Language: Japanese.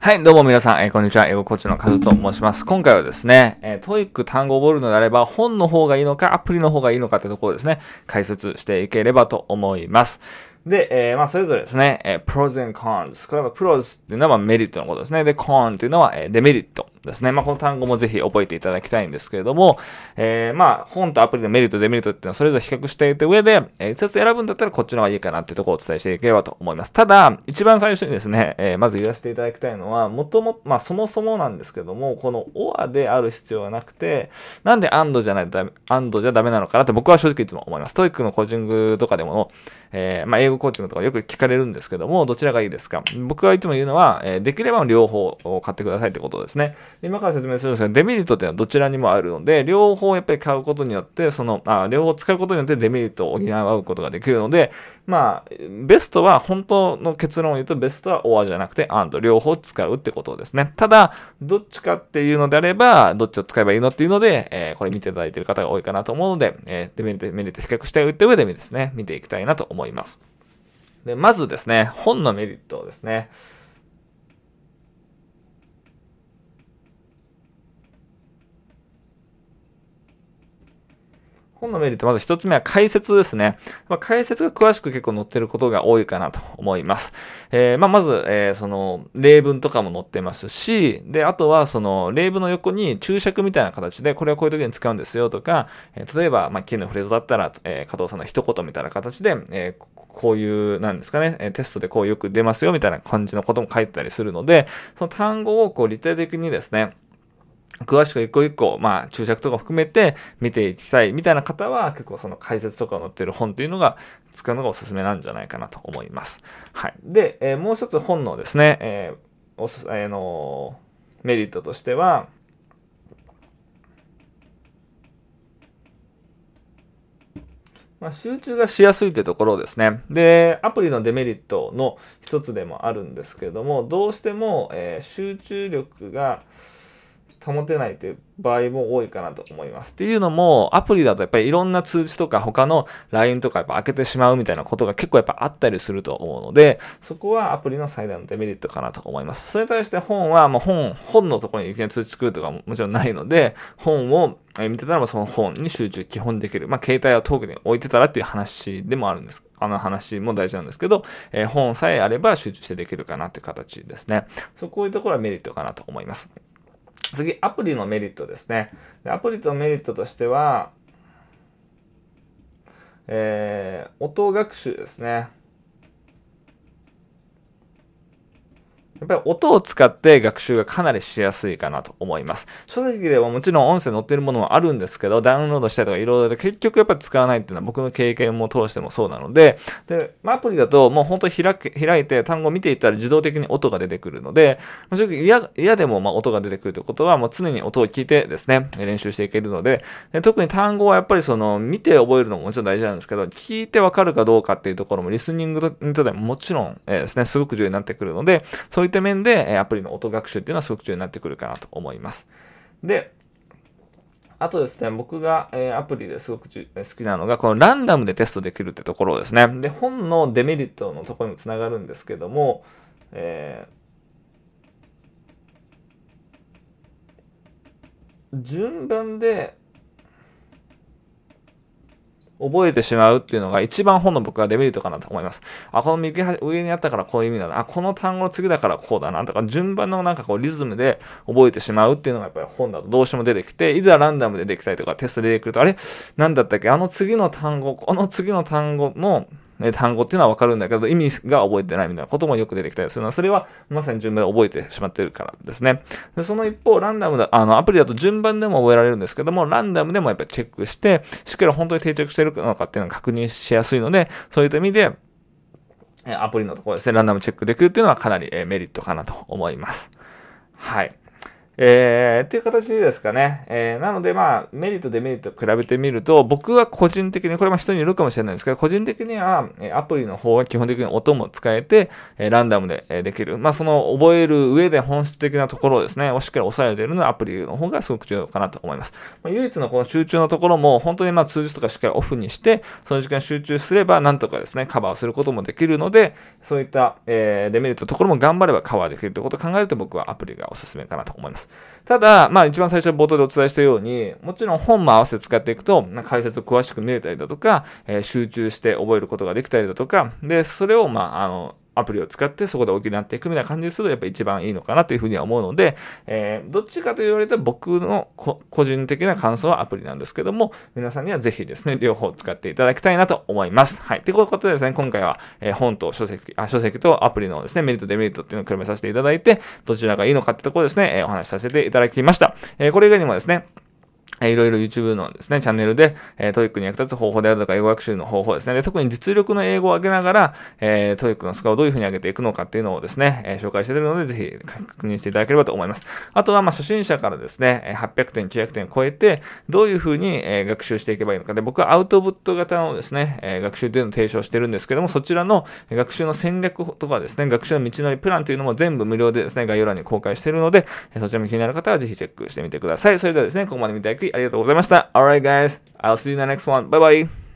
はい、どうも皆さん、えー、こんにちは。英語コーチのカズと申します。今回はですね、えー、 TOEIC 単語を覚えるのであれば、本の方がいいのか、アプリの方がいいのかってところですね、解説していければと思います。で、えー、まあ、それぞれですね、えー、pros and cons。これは pros っていうのはメリットのことですね。で、con っていうのは、えー、デメリットですね。まあ、この単語もぜひ覚えていただきたいんですけれども、えー、まあ、本とアプリのメリット、デメリットっていうのはそれぞれ比較していた上で、えー、一つ選ぶんだったらこっちの方がいいかなっていうところをお伝えしていければと思います。ただ、一番最初にですね、えー、まず言わせていただきたいのは、もとも、まあ、そもそもなんですけども、この or である必要はなくて、なんで and じゃないと、and じゃダメなのかなって僕は正直いつも思います。 TOEIC のコーチングとかでも、えー、まあ、英語コーチングとかよく聞かれるんですけども、どちらがいいですか？僕がいつも言うのは、え、できれば両方を買ってくださいってことですね。今から説明するんですが、デメリットっていうのはどちらにもあるので、両方やっぱり買うことによって、その、あ両方使うことによってデメリットを補うことができるので、まあ、ベストは、本当の結論を言うと、ベストは or じゃなくて and 両方使うってことですね。ただ、どっちかっていうのであれば、どっちを使えばいいのっていうので、えー、これ見ていただいている方が多いかなと思うので、えー、デメリット、メリット比較しておいた上でですね、見ていきたいなと思います。で、まずですね、本のメリットですね。本のメリット、まず一つ目は解説ですね。まあ、解説が詳しく結構載ってることが多いかなと思います。えー、まあ、まず、えー、その、例文とかも載ってますし、で、あとは、その、例文の横に注釈みたいな形で、これはこういう時に使うんですよとか、えー、例えば、まあ、金のフレーズだったら、え加藤さんの一言みたいな形で、えこういう、なんですかね、テストでこうよく出ますよみたいな感じのことも書いてたりするので、その単語をこう立体的にですね、詳しく一個一個、まあ、注釈とか含めて見ていきたいみたいな方は、結構その解説とか載ってる本というのが、使うのがおすすめなんじゃないかなと思います。はい。で、えー、もう一つ本のですね、えー、おす、えー、のメリットとしては、まあ、集中がしやすいってところですね。で、アプリのデメリットの一つでもあるんですけれども、どうしても、えー、集中力が、保てないという場合も多いかなと思います。っていうのも、アプリだとやっぱりいろんな通知とか他の LINE とかやっぱ開けてしまうみたいなことが結構やっぱあったりすると思うので、そこはアプリの最大のデメリットかなと思います。それに対して本は、もう本、本のところにいきなり通知来るとかももちろんないので、本を見てたらその本に集中基本できる。まあ、携帯を遠くに置いてたらっていう話でもあるんです。あの話も大事なんですけど、えー、本さえあれば集中してできるかなっていう形ですね。そうこういうところはメリットかなと思います。次、アプリのメリットですね。アプリとメリットとしては、えー、音学習ですね。やっっぱり音を使って学習がかなりしやすいかなと思います。正直ではもちろん音声載ってるものもあるんですけど、ダウンロードしたりとかいろいろで結局やっぱり使わないっていうのは僕の経験も通してもそうなので、で、まあ、アプリだともう本当に開開いて単語見ていったら自動的に音が出てくるので、正直嫌嫌でもまあ音が出てくるということはもう常に音を聞いてですね、練習していけるので、で特に単語はやっぱりその見て覚えるのももちろん大事なんですけど、聞いてわかるかどうかっていうところもリスニングにとってももちろん、え、ですね、すごく重要になってくるので、そういった面で、アプリの音学習っていうのはすごく重要になってくるかなと思います。で、あとですね、僕が、えー、アプリですごく好きなのが、このランダムでテストできるってところですね。で、本のデメリットのところにもつながるんですけども、えー、順番で覚えてしまうっていうのが一番本の僕はデメリットかなと思います。あ、この右上にあったからこういう意味だな。あ、この単語の次だからこうだな。とか、順番のなんかこうリズムで覚えてしまうっていうのがやっぱり本だとどうしても出てきて、いざランダムでできたりとかテストで出てくると、あれ？なんだったっけ？あの次の単語、この次の単語のね、単語っていうのはわかるんだけど、意味が覚えてないみたいなこともよく出てきたりするのは、それはまさに順番で覚えてしまってるからですね。でその一方、ランダムだ、あの、アプリだと順番でも覚えられるんですけども、ランダムでもやっぱりチェックして、しっかり本当に定着してるのかっていうのを確認しやすいので、そういった意味で、アプリのところですね、ランダムチェックできるっていうのはかなりメリットかなと思います。はい。えー、っていう形ですかね。えー、なので、まあ、メリット、デメリット比べてみると、僕は個人的に、これは人によるかもしれないですけど、個人的には、えアプリの方は基本的に音も使えて、えランダムで、えできる。まあ、その覚える上で本質的なところをですね、をしっかり抑えているのはアプリの方がすごく重要かなと思います。まあ、唯一のこの集中のところも、本当にまあ、通知とかしっかりオフにして、その時間集中すれば、なんとかですね、カバーすることもできるので、そういった、えー、デメリットのところも頑張ればカバーできるということを考えると、僕はアプリがおすすめかなと思います。ただ、まあ一番最初冒頭でお伝えしたように、もちろん本も合わせて使っていくと、解説を詳しく見れたりだとか、えー、集中して覚えることができたりだとか、で、それを、まあ、あの、アプリを使ってそこで補っていくみたいな感じでするとやっぱ一番いいのかなというふうには思うので、えー、どっちかと言われた僕の個人的な感想はアプリなんですけども、皆さんにはぜひですね、両方使っていただきたいなと思います。はい。ということでですね、今回は、えー、本と書籍、あ、書籍とアプリのですね、メリット、デメリットっていうのを比べさせていただいて、どちらがいいのかってところですね、えー、お話しさせていただきました。え、これ以外にもですね、いろいろ YouTube のですね、チャンネルで、えー、 TOEIC に役立つ方法であるとか、英語学習の方法ですね。で、特に実力の英語を上げながら、えー、 TOEIC のスコアをどういうふうに上げていくのかっていうのをですね、えー、紹介しているので、ぜひ確認していただければと思います。あとは、ま、初心者からですね、800点、900点超えて、どういうふうに、えー、学習していけばいいのかで、僕はアウトプット型のですね、えー、学習というのを提唱してるんですけども、そちらの学習の戦略とかですね、学習の道のりプランというのも全部無料でですね、概要欄に公開しているので、そちらも気になる方はぜひチェックしてみてください。それではですね、ここまで見ていただきありがとうございました。Alright guys, I'll see you in the next one. Bye bye.